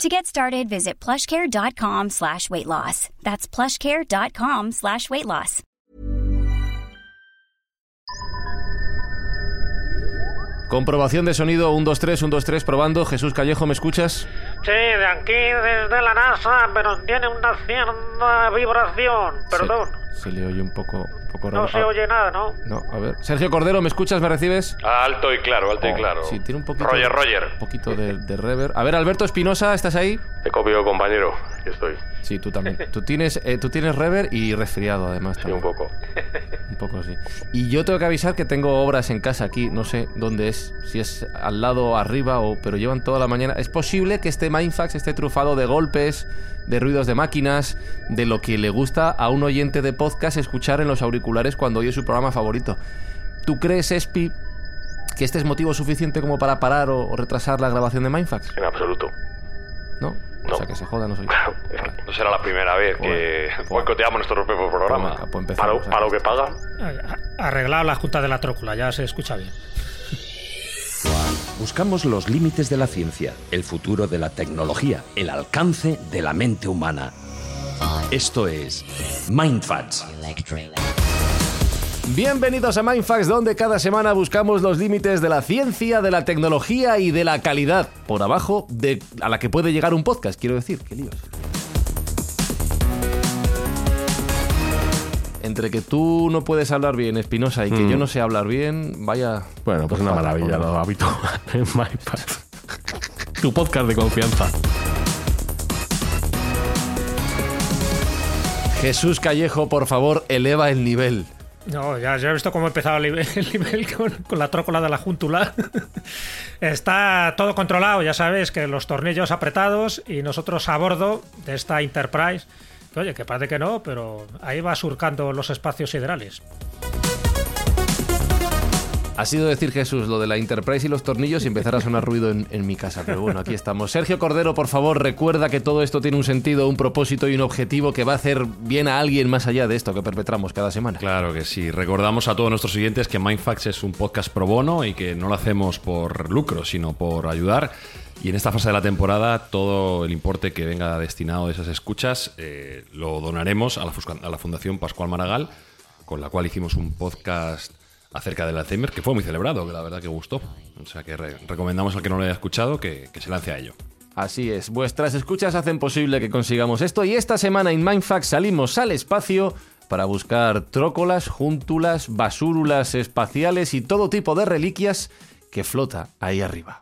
To get started, visit plushcare.com slash weight loss. That's plushcare.com slash weight loss. Comprobación de sonido 1, 2, 3, 1, 2, 3, probando. Jesús Callejo, ¿me escuchas? Sí, de aquí, desde la NASA, pero tiene una cierta vibración. Perdón. Se, se le oye un poco, No se oye nada, ¿no? No, a ver. Sergio Cordero, ¿me escuchas? ¿Me recibes? Alto y claro, alto y Oh, claro. Sí, tiene un poquito. Roger, Roger. Un poquito de, de reverb. A ver, Alberto Espinosa, ¿estás ahí? Te copio, compañero. Aquí estoy. Sí, tú también. Tú tienes, eh, tú tienes reverb y resfriado, además. Sí, también. un poco. Un poco sí. Y yo tengo que avisar que tengo obras en casa aquí, no sé dónde es, si es al lado, arriba o pero llevan toda la mañana. Es posible que este Mindfax esté trufado de golpes, de ruidos de máquinas, de lo que le gusta a un oyente de podcast escuchar en los auriculares cuando oye su programa favorito. ¿Tú crees, Espi, que este es motivo suficiente como para parar o, o retrasar la grabación de Mindfax? En absoluto. ¿No? No. O sea, que se joda, no soy. Claro, es que no será la primera vez que boicoteamos nuestro propio programa. Pues venga, pues empezamos, para, para lo que pagan. Arreglado la junta de la trócula, ya se escucha bien. Buscamos los límites de la ciencia, el futuro de la tecnología, el alcance de la mente humana. Esto es Mindfats. Bienvenidos a Mindfax, donde cada semana buscamos los límites de la ciencia, de la tecnología y de la calidad, por abajo de a la que puede llegar un podcast, quiero decir. ¿Qué líos? Entre que tú no puedes hablar bien, Espinosa, y que Mm. yo no sé hablar bien, vaya... Bueno, pues una maravilla lo habitual en MyPad. Tu podcast de confianza. Jesús Callejo, por favor, eleva el nivel. No, ya, ya he visto cómo ha empezado el nivel, el nivel con, con la trócola de la júntula. Está todo controlado, ya sabes que los tornillos apretados y nosotros a bordo de esta Enterprise. Oye, que parece que no, pero ahí va surcando los espacios siderales. Ha sido decir Jesús lo de la Enterprise y los tornillos y empezar a sonar ruido en, en mi casa. Pero bueno, aquí estamos. Sergio Cordero, por favor, recuerda que todo esto tiene un sentido, un propósito y un objetivo que va a hacer bien a alguien más allá de esto que perpetramos cada semana. Claro que sí. Recordamos a todos nuestros oyentes que Mindfax es un podcast pro bono y que no lo hacemos por lucro, sino por ayudar. Y en esta fase de la temporada, todo el importe que venga destinado de esas escuchas eh, lo donaremos a la, Fundación Pascual Maragall, con la cual hicimos un podcast acerca del Alzheimer, que fue muy celebrado, que la verdad que gustó. O sea que re- recomendamos al que no lo haya escuchado que, que se lance a ello. Así es, vuestras escuchas hacen posible que consigamos esto y esta semana en Mindfax salimos al espacio para buscar trócolas, júntulas, basúrulas espaciales y todo tipo de reliquias que flota ahí arriba.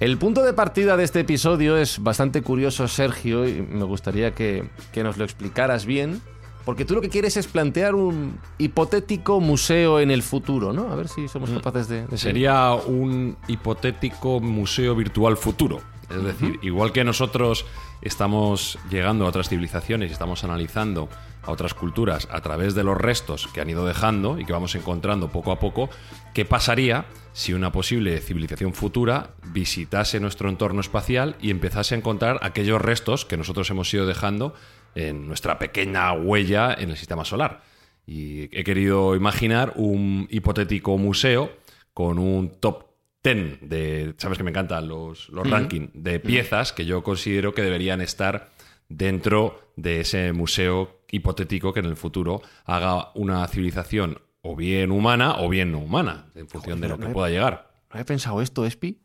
El punto de partida de este episodio es bastante curioso, Sergio, y me gustaría que, que nos lo explicaras bien, porque tú lo que quieres es plantear un hipotético museo en el futuro, ¿no? A ver si somos capaces de... de Sería un hipotético museo virtual futuro. Es decir, igual que nosotros estamos llegando a otras civilizaciones y estamos analizando a otras culturas a través de los restos que han ido dejando y que vamos encontrando poco a poco, ¿qué pasaría si una posible civilización futura visitase nuestro entorno espacial y empezase a encontrar aquellos restos que nosotros hemos ido dejando en nuestra pequeña huella en el sistema solar? Y he querido imaginar un hipotético museo con un top 10 de, sabes que me encantan los, los rankings de piezas que yo considero que deberían estar dentro de ese museo hipotético que en el futuro haga una civilización o bien humana o bien no humana, en función de lo que pueda llegar. ¿No he pensado esto, Espi?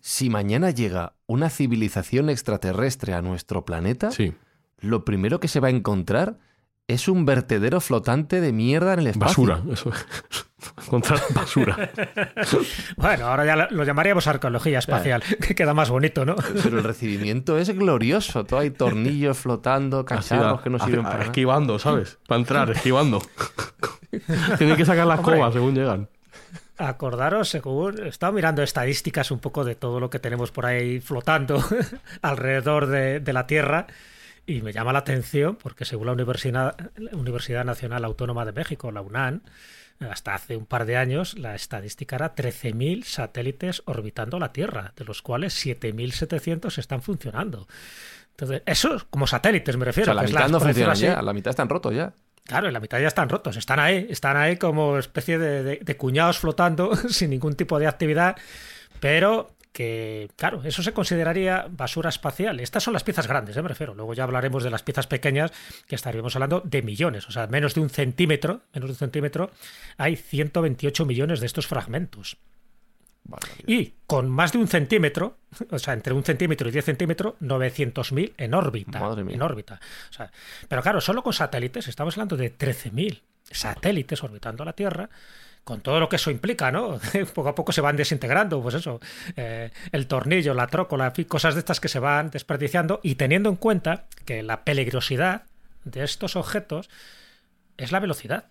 Si mañana llega una civilización extraterrestre a nuestro planeta, Sí. lo primero que se va a encontrar es un vertedero flotante de mierda en el espacio. Basura, eso. Encontrar basura. Bueno, ahora ya lo llamaríamos arqueología espacial, que queda más bonito, ¿no? Pero el recibimiento es glorioso. Todo hay tornillos flotando, cacharros que no sirven para nada. Esquivando, ¿sabes? Para entrar, esquivando. Tienen que sacar las cobas según llegan. Acordaros, según he estado mirando estadísticas un poco de todo lo que tenemos por ahí flotando alrededor de, de la Tierra y me llama la atención porque según la Universidad, la Universidad Nacional Autónoma de México, la UNAM, hasta hace un par de años la estadística era 13.000 satélites orbitando la Tierra, de los cuales 7.700 están funcionando. Entonces, eso como satélites me O refiero. sea, la que es mitad no funcionan así. ya, la mitad están rotos ya. Claro, en la mitad ya están rotos, están ahí, están ahí como especie de, de- de cuñados flotando sin ningún tipo de actividad, pero que, claro, eso se consideraría basura espacial. Estas son las piezas grandes, ¿eh? me refiero. Luego ya hablaremos de las piezas pequeñas, que estaríamos hablando de millones, o sea, menos de un centímetro, menos de un centímetro, hay 128 millones de estos fragmentos. Y con más de un centímetro, o sea, entre un centímetro y 10 centímetros, 900.000 en órbita. Madre mía. En órbita. O sea, pero claro, solo con satélites, estamos hablando de 13.000 satélites orbitando la Tierra, con todo lo que eso implica, ¿no? Poco a poco se van desintegrando, pues eso, eh, el tornillo, la trócola, cosas de estas que se van desperdiciando y teniendo en cuenta que la peligrosidad de estos objetos es la velocidad.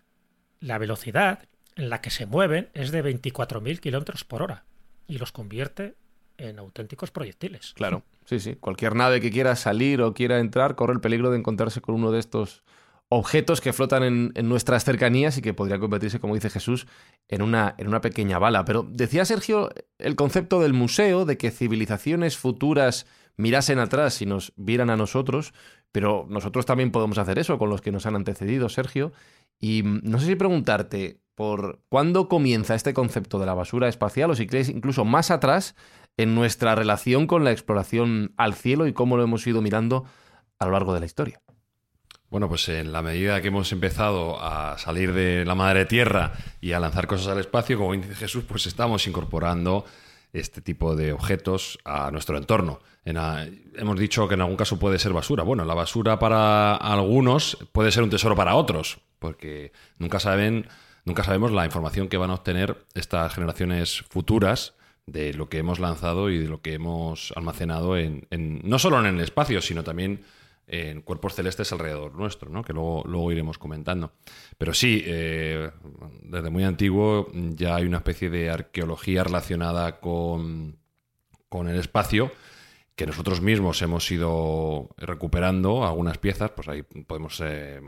La velocidad en la que se mueven es de 24.000 kilómetros por hora y los convierte en auténticos proyectiles. Claro, sí, sí. Cualquier nave que quiera salir o quiera entrar corre el peligro de encontrarse con uno de estos objetos que flotan en, nuestras cercanías y que podría convertirse, como dice Jesús, en una, en una pequeña bala. Pero decía Sergio el concepto del museo, de que civilizaciones futuras mirasen atrás y nos vieran a nosotros, pero nosotros también podemos hacer eso con los que nos han antecedido, Sergio. Y mm, no sé si preguntarte por cuándo comienza este concepto de la basura espacial o si crees incluso más atrás en nuestra relación con la exploración al cielo y cómo lo hemos ido mirando a lo largo de la historia. Bueno, pues en la medida que hemos empezado a salir de la madre tierra y a lanzar cosas al espacio, como dice Jesús, pues estamos incorporando este tipo de objetos a nuestro entorno. Hemos dicho que en algún caso puede ser basura. Bueno, la basura para algunos puede ser un tesoro para otros, porque nunca saben, nunca sabemos la información que van a obtener estas generaciones futuras de lo que hemos lanzado y de lo que hemos almacenado en, en- no solo en el espacio, sino también en cuerpos celestes alrededor nuestro, ¿no? que luego, luego iremos comentando. Pero sí, eh, desde muy antiguo ya hay una especie de arqueología relacionada con, con el espacio que nosotros mismos hemos ido recuperando algunas piezas, pues ahí podemos eh,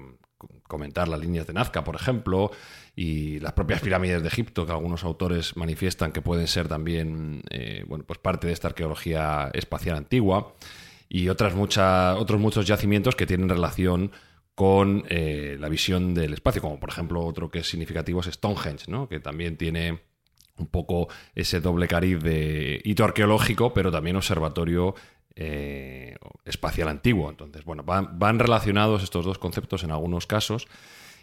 comentar las líneas de Nazca, por ejemplo, y las propias pirámides de Egipto, que algunos autores manifiestan que pueden ser también eh, bueno, pues parte de esta arqueología espacial antigua y otras muchas, otros muchos yacimientos que tienen relación con eh, la visión del espacio, como por ejemplo otro que es significativo es Stonehenge, ¿no? que también tiene un poco ese doble cariz de hito arqueológico, pero también observatorio eh, espacial antiguo. Entonces, bueno, van, van relacionados estos dos conceptos en algunos casos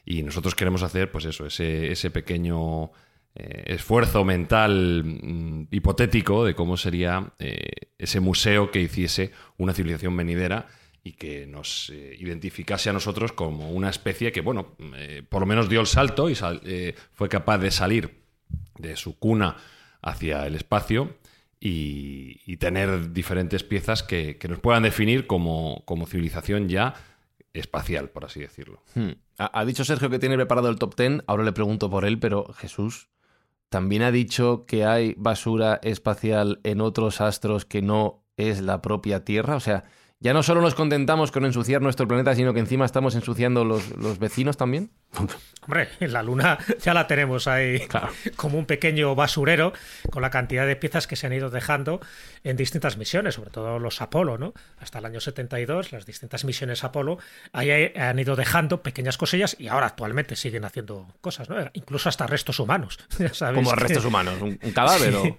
y nosotros queremos hacer, pues eso, ese, ese pequeño eh, esfuerzo mental mm, hipotético de cómo sería eh, ese museo que hiciese una civilización venidera y que nos eh, identificase a nosotros como una especie que, bueno, por lo menos dio el salto y fue capaz de salir de su cuna hacia el espacio y, tener diferentes piezas que, que nos puedan definir como, como civilización ya espacial, por así decirlo. Hmm. Ha dicho Sergio que tiene preparado el top 10, ahora le pregunto por él, pero Jesús también ha dicho que hay basura espacial en otros astros que no es la propia Tierra. O sea, ya no solo nos contentamos con ensuciar nuestro planeta, sino que encima estamos ensuciando los, los vecinos también. Hombre, la luna ya la tenemos ahí como un pequeño basurero con la cantidad de piezas que se han ido dejando en distintas misiones, sobre todo los Apolo, ¿no? Hasta el año 72, las distintas misiones Apolo ahí han ido dejando pequeñas cosillas y ahora actualmente siguen haciendo cosas, ¿no? Incluso hasta restos humanos. ya sabéis Como que- restos humanos, un, un cadáver o...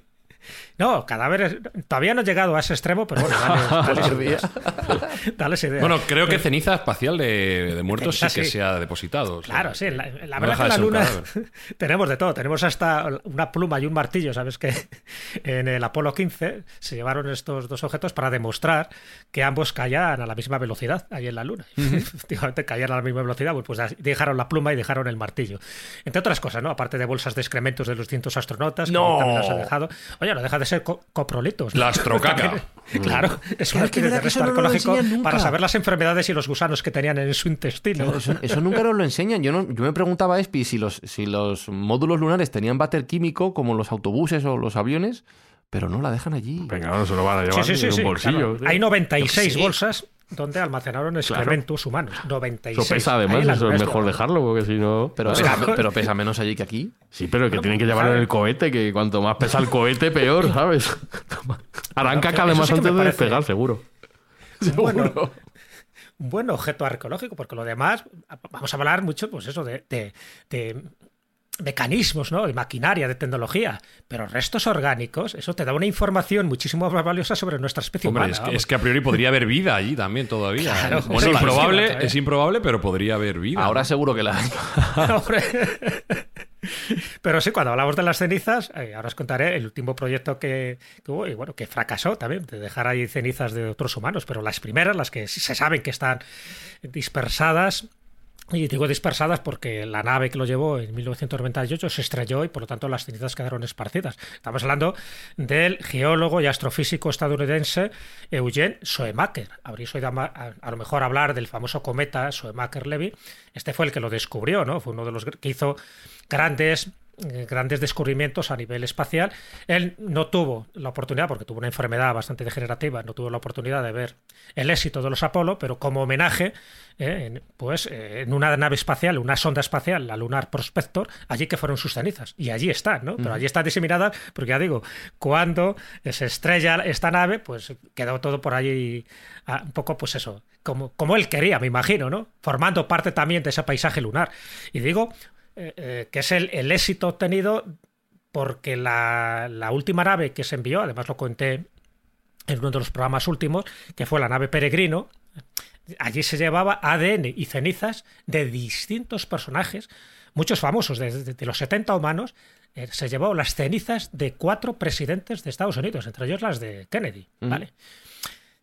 No, cadáveres. Todavía no he llegado a ese extremo, pero bueno, dale, dale, dale esa idea. Bueno, creo que ceniza espacial de, de muertos sí que sí. se ha depositado. o sea, Claro, sí. La, la no verdad que de la luna tenemos de todo. Tenemos hasta una pluma y un martillo. Sabes que en el Apolo 15 se llevaron estos dos objetos para demostrar que ambos caían a la misma velocidad ahí en la luna. Efectivamente, caían a la misma velocidad. Pues, pues dejaron la pluma y dejaron el martillo. Entre otras cosas, ¿no? Aparte de bolsas de excrementos de los distintos astronautas. que ¡No! también los ha dejado. Oye, no deja de ser co- coprolitos. ¿no? La astrocaca. claro, es una especie de resto no arqueológico para saber las enfermedades y los gusanos que tenían en su intestino. Eso, eso nunca nos lo enseñan. Yo, no, yo me preguntaba, Espi, si los, si los módulos lunares tenían váter químico como los autobuses o los aviones, pero no la dejan allí. Venga, no se lo van a llevar Sí, sí, sí, en sí, un bolsillo. claro. Hay 96 Sí. bolsas donde almacenaron excrementos humanos. 96. Eso pesa además, eso es mejor dejarlo, porque si no... Pero, Claro. pesa, pero pesa menos allí que aquí. Sí, pero que tienen que llevarlo en el cohete, que cuanto más pesa el cohete, peor, ¿sabes? Harán caca además sí antes de despegar, seguro. Bueno, un buen objeto arqueológico, porque lo demás, vamos a hablar mucho, pues eso, de, de- de mecanismos, ¿no? De maquinaria, de tecnología. Pero restos orgánicos, eso te da una información muchísimo más valiosa sobre nuestra especie Hombre, humana. es que, es que a priori podría haber vida allí también todavía. Claro, bueno, sí, improbable, claro. es improbable, pero podría haber vida. Ahora seguro que la hay. Pero sí, cuando hablamos de las cenizas, eh, ahora os contaré el último proyecto que, que hubo y bueno, que fracasó también, de dejar ahí cenizas de otros humanos, pero las primeras, las que se saben que están dispersadas, y digo dispersadas porque la nave que lo llevó en 1998 se estrelló y por lo tanto las cenizas quedaron esparcidas. Estamos hablando del geólogo y astrofísico estadounidense Eugene Shoemaker. Habréis oído a, lo mejor hablar del famoso cometa Shoemaker-Levy. Este fue el que lo descubrió, ¿no? Fue uno de los que hizo grandes grandes descubrimientos a nivel espacial. Él no tuvo la oportunidad, porque tuvo una enfermedad bastante degenerativa, no tuvo la oportunidad de ver el éxito de los Apolo, pero como homenaje, eh, pues eh, en una nave espacial, una sonda espacial, la Lunar Prospector, allí que fueron sus cenizas. Y allí están, ¿no? Pero allí están diseminadas, porque ya digo, cuando se estrella esta nave, pues quedó todo por allí ah, un poco, pues eso, como, como él quería, me imagino, ¿no? Formando parte también de ese paisaje lunar. Y digo eh, eh, que es el, el éxito obtenido porque la, la última nave que se envió, además lo conté en uno de los programas últimos, que fue la nave Peregrino, allí se llevaba ADN y cenizas de distintos personajes, muchos famosos, desde de los 70 humanos, eh, se llevó las cenizas de cuatro presidentes de Estados Unidos, entre ellos las de Kennedy, ¿vale?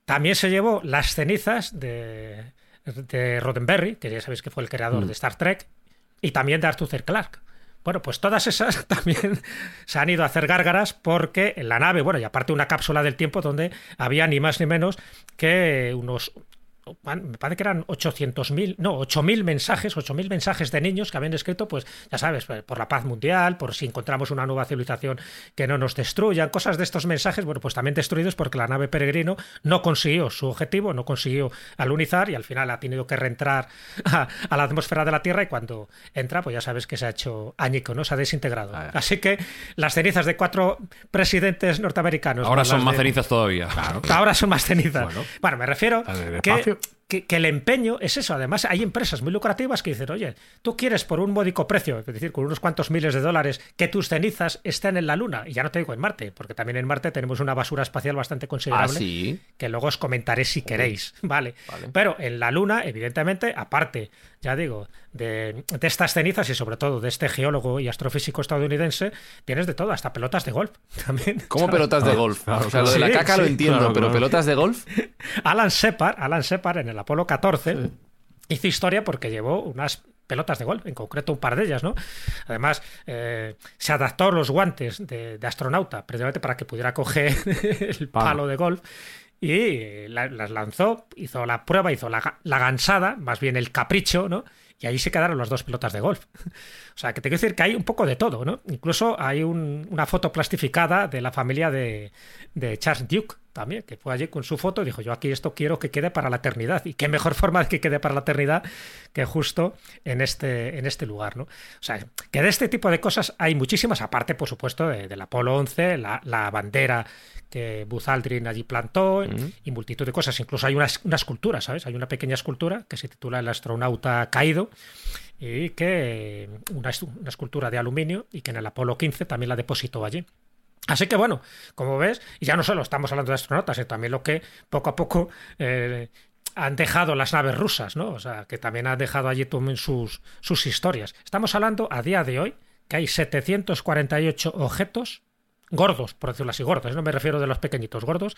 También se llevó las cenizas de, de Roddenberry, que ya sabéis que fue el creador de Star Trek, y también de Arthur C. Clarke. Bueno, pues todas esas también se han ido a hacer gárgaras porque en la nave, bueno, y aparte una cápsula del tiempo donde había ni más ni menos que unos me parece que eran 800.000, no, 8.000 mensajes, 8.000 mensajes de niños que habían escrito, pues ya sabes, por la paz mundial, por si encontramos una nueva civilización que no nos destruya, cosas de estos mensajes, bueno, pues también destruidos porque la nave Peregrino no consiguió su objetivo, no consiguió alunizar y al final ha tenido que reentrar a, a la atmósfera de la Tierra y cuando entra, pues ya sabes que se ha hecho añico, ¿no? Se ha desintegrado. Ah. Así que las cenizas de cuatro presidentes norteamericanos. Ahora son más de- cenizas todavía. Ahora son más cenizas. Bueno. Bueno, me refiero que, espacio. Que, que el empeño es eso. Además, hay empresas muy lucrativas que dicen, oye, tú quieres por un módico precio, es decir, con unos cuantos miles de dólares, que tus cenizas estén en la Luna. Y ya no te digo en Marte, porque también en Marte tenemos una basura espacial bastante Ah, considerable sí. que luego os comentaré si queréis, ¿vale? Vale. Pero en la Luna, evidentemente, aparte, ya digo, de, de estas cenizas y sobre todo de este geólogo y astrofísico estadounidense, tienes de todo, hasta pelotas de golf también. ¿Cómo ¿sabes? pelotas de golf? O sea, lo de la Sí, caca lo sí. entiendo, Claro, pero claro. pelotas de golf. Alan Shepard, Alan Shepard en el Apolo 14 hizo historia porque llevó unas pelotas de golf, en concreto un par de ellas, ¿no? Además, eh, se adaptó los guantes de, de astronauta precisamente para que pudiera coger el Palo. palo de golf y la- las lanzó, hizo la prueba, hizo la, la gansada, más bien el capricho, ¿no? Y ahí se quedaron las dos pelotas de golf. O sea, que te quiero decir que hay un poco de todo, ¿no? Incluso hay un- una foto plastificada de la familia de, de Charles Duke también, que fue allí con su foto y dijo, yo aquí esto quiero que quede para la eternidad. Y qué mejor forma de que quede para la eternidad que justo en este, en este lugar, ¿no? O sea, que de este tipo de cosas hay muchísimas, aparte, por supuesto, de- del Apolo 11, la, la bandera que Buzz Aldrin allí plantó y multitud de cosas. Incluso hay una, es- una escultura, ¿sabes? Hay una pequeña escultura que se titula El astronauta caído y que una, una escultura de aluminio y que en el Apolo 15 también la depositó allí. Así que bueno, como ves, y ya no solo estamos hablando de astronautas, sino también lo que poco a poco eh, han dejado las naves rusas, ¿no? O sea, que también han dejado allí sus, sus historias. Estamos hablando a día de hoy que hay 748 objetos gordos, por decirlo así, gordos, no me refiero de los pequeñitos, gordos,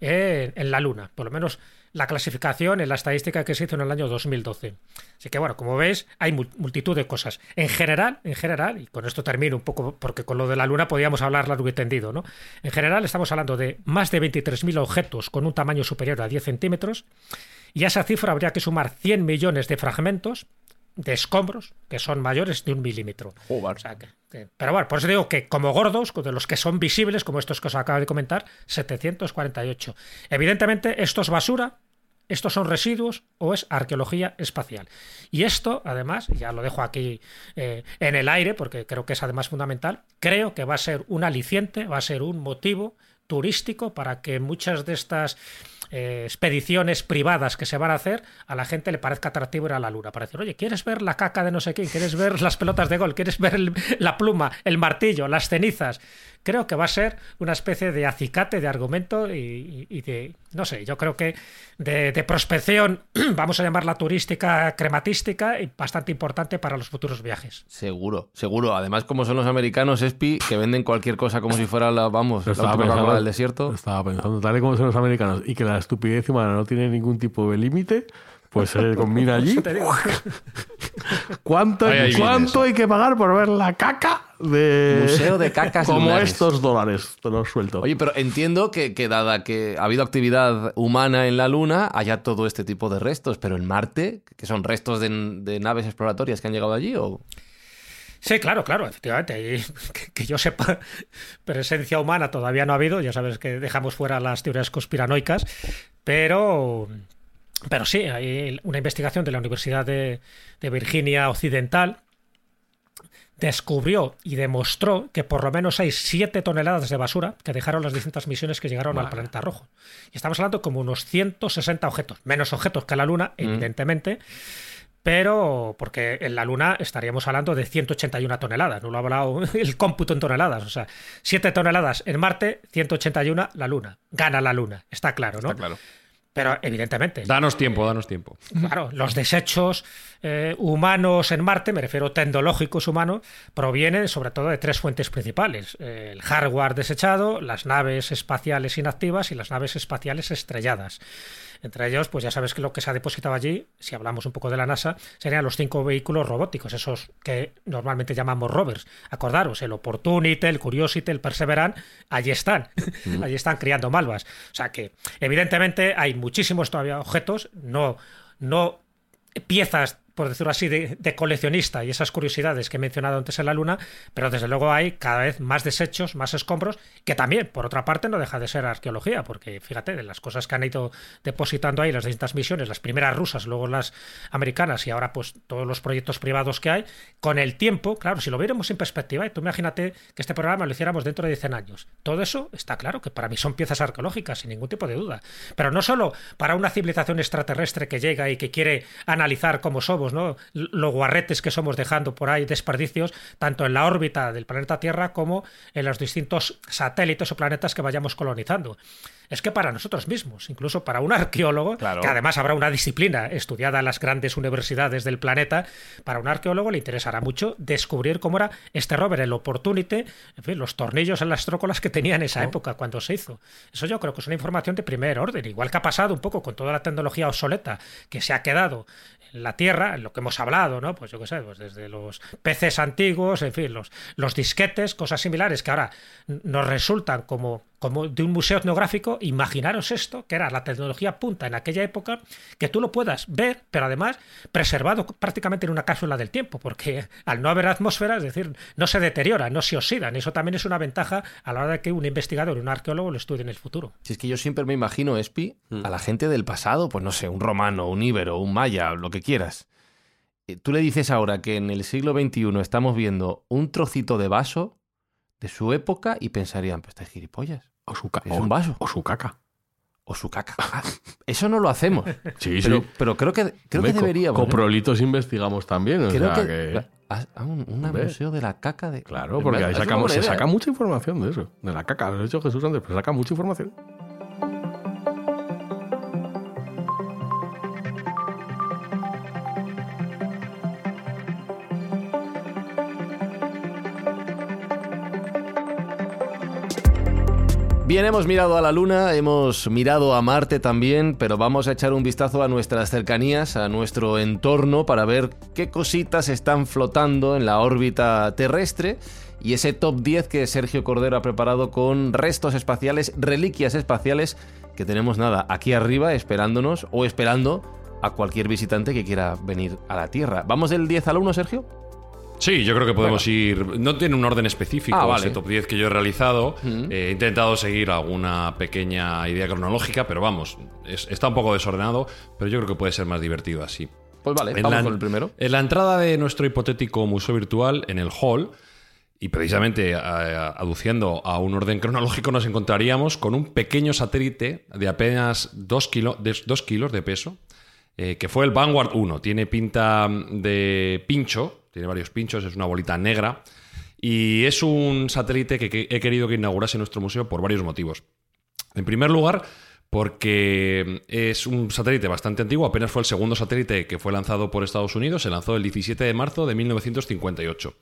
eh, en la Luna. Por lo menos la clasificación en la estadística que se hizo en el año 2012. Así que bueno, como veis, hay multitud de cosas. En general, en general, y con esto termino un poco, porque con lo de la Luna podíamos hablar largo y tendido, ¿no? En general estamos hablando de más de 23.000 objetos con un tamaño superior a 10 centímetros, y a esa cifra habría que sumar 100 millones de fragmentos de escombros que son mayores de un milímetro. pero bueno, por eso digo que como gordos, de los que son visibles, como estos que os acabo de comentar, 748. Evidentemente, esto es basura, estos son residuos o es arqueología espacial. Y esto, además, ya lo dejo aquí eh, en el aire, porque creo que es además fundamental, creo que va a ser un aliciente, va a ser un motivo turístico para que muchas de estas eh, expediciones privadas que se van a hacer, a la gente le parezca atractivo ir a la luna. Para decir, oye, ¿quieres ver la caca de no sé quién? ¿Quieres ver las pelotas de gol? ¿Quieres ver la pluma, el martillo, las cenizas? Creo que va a ser una especie de acicate de argumento y, de, no sé, yo creo que de, de, prospección, vamos a llamarla turística, crematística y bastante importante para los futuros viajes. Seguro, seguro. Además, como son los americanos, Espi, que venden cualquier cosa como si fuera la, vamos, la desierto. Estaba pensando, tal y como son los americanos y que la estupidez humana no tiene ningún tipo de límite, pues se combina allí. ¿Cuánto, ¿cuánto hay que pagar por ver la caca de. Museo de cacas Como estos dólares, te los suelto. Oye, pero entiendo que, que, dada que ha habido actividad humana en la Luna, haya todo este tipo de restos, pero en Marte, que son restos de, de naves exploratorias que han llegado allí, ¿o.? Sí, claro, claro, efectivamente. que, yo sepa, presencia humana todavía no ha habido. Ya sabes que dejamos fuera las teorías conspiranoicas, pero, pero sí, hay una investigación de la Universidad de, Virginia Occidental descubrió y demostró que por lo menos hay 7 toneladas de basura que dejaron las distintas misiones que llegaron al planeta rojo. Y estamos hablando como unos 160 objetos, menos objetos que la Luna, mm. evidentemente pero porque en la Luna estaríamos hablando de 181 toneladas, no lo ha hablado el cómputo en toneladas, o sea, 7 toneladas en Marte, 181 la Luna. Gana la Luna, está claro, ¿no? Está claro. Pero evidentemente. Danos tiempo, danos tiempo. Claro, los desechos eh, humanos en Marte, me refiero tecnológicos humanos, provienen sobre todo de tres fuentes principales: el hardware desechado, las naves espaciales inactivas y las naves espaciales estrelladas. Entre ellos, pues ya sabes que lo que se ha depositado allí, si hablamos un poco de la NASA, serían los cinco vehículos robóticos, esos que normalmente llamamos rovers. Acordaros, el Opportunity, el Curiosity, el Perseverance, allí están, allí están criando malvas. O sea que, evidentemente, hay muchísimos todavía objetos, no, no piezas por decirlo así, de, coleccionista y esas curiosidades que he mencionado antes en la Luna, pero desde luego hay cada vez más desechos, más escombros, que también, por otra parte, no deja de ser arqueología, porque fíjate, de las cosas que han ido depositando ahí las distintas misiones, las primeras rusas, luego las americanas y ahora pues todos los proyectos privados que hay, con el tiempo, claro, si lo viéramos en perspectiva, y tú imagínate que este programa lo hiciéramos dentro de 100 años, todo eso está claro que para mí son piezas arqueológicas, sin ningún tipo de duda, pero no solo para una civilización extraterrestre que llega y que quiere analizar cómo somos, los guarretes que somos dejando por ahí, desperdicios, tanto en la órbita del planeta Tierra como en los distintos satélites o planetas que vayamos colonizando es que para nosotros mismos, incluso para un arqueólogo, que además habrá una disciplina estudiada en las grandes universidades del planeta, para un arqueólogo le interesará mucho descubrir cómo era este rover, el Opportunity, en fin, los tornillos en las trócolas que tenía en esa época cuando se hizo. Eso yo creo que es una información de primer orden, igual que ha pasado un poco con toda la tecnología obsoleta que se ha quedado en la Tierra, en lo que hemos hablado, ¿no? Pues yo qué sé, pues desde los peces antiguos, en fin, los, los disquetes, cosas similares que ahora nos resultan como como de un museo etnográfico, imaginaros esto, que era la tecnología punta en aquella época, que tú lo puedas ver, pero además preservado prácticamente en una cápsula del tiempo, porque al no haber atmósfera, es decir, no se deteriora, no se oxidan. Eso también es una ventaja a la hora de que un investigador, un arqueólogo lo estudie en el futuro. Si es que yo siempre me imagino, Espi, mm. a la gente del pasado, pues no sé, un romano, un íbero, un maya, lo que quieras. Eh, tú le dices ahora que en el siglo XXI estamos viendo un trocito de vaso de su época y pensarían, pues es gilipollas. O su caca. un vaso. O su caca. O su caca. Eso no lo hacemos. Sí, pero, sí. Pero creo que, creo que deberíamos. Coprolitos investigamos también. O creo sea que, Ah, ah, un, museo de la caca de. Claro, porque ahí Es sacamos, se saca mucha información de eso. De la caca, lo ha dicho Jesús antes, pero saca mucha información. Bien, hemos mirado a la Luna, hemos mirado a Marte también, pero vamos a echar un vistazo a nuestras cercanías, a nuestro entorno, para ver qué cositas están flotando en la órbita terrestre y ese top 10 que Sergio Cordero ha preparado con restos espaciales, reliquias espaciales que tenemos nada aquí arriba esperándonos o esperando a cualquier visitante que quiera venir a la Tierra. ¿Vamos del 10 al 1, Sergio? Sí, yo creo que podemos ir. No tiene un orden específico Ah, vale. ese top 10 que yo he realizado. Eh, he intentado seguir alguna pequeña idea cronológica, pero vamos, es- está un poco desordenado, pero yo creo que puede ser más divertido así. Pues vale, En vamos la- con el primero. En la entrada de nuestro hipotético museo virtual, en el hall, y precisamente a- aduciendo a un orden cronológico, nos encontraríamos con un pequeño satélite de apenas 2 kilos de peso, eh, que fue el Vanguard 1. Tiene pinta de pincho, tiene varios pinchos, es una bolita negra. Y es un satélite que, he querido que inaugurase nuestro museo por varios motivos. En primer lugar, porque es un satélite bastante antiguo, apenas fue el segundo satélite que fue lanzado por Estados Unidos, se lanzó el 17 de marzo de 1958.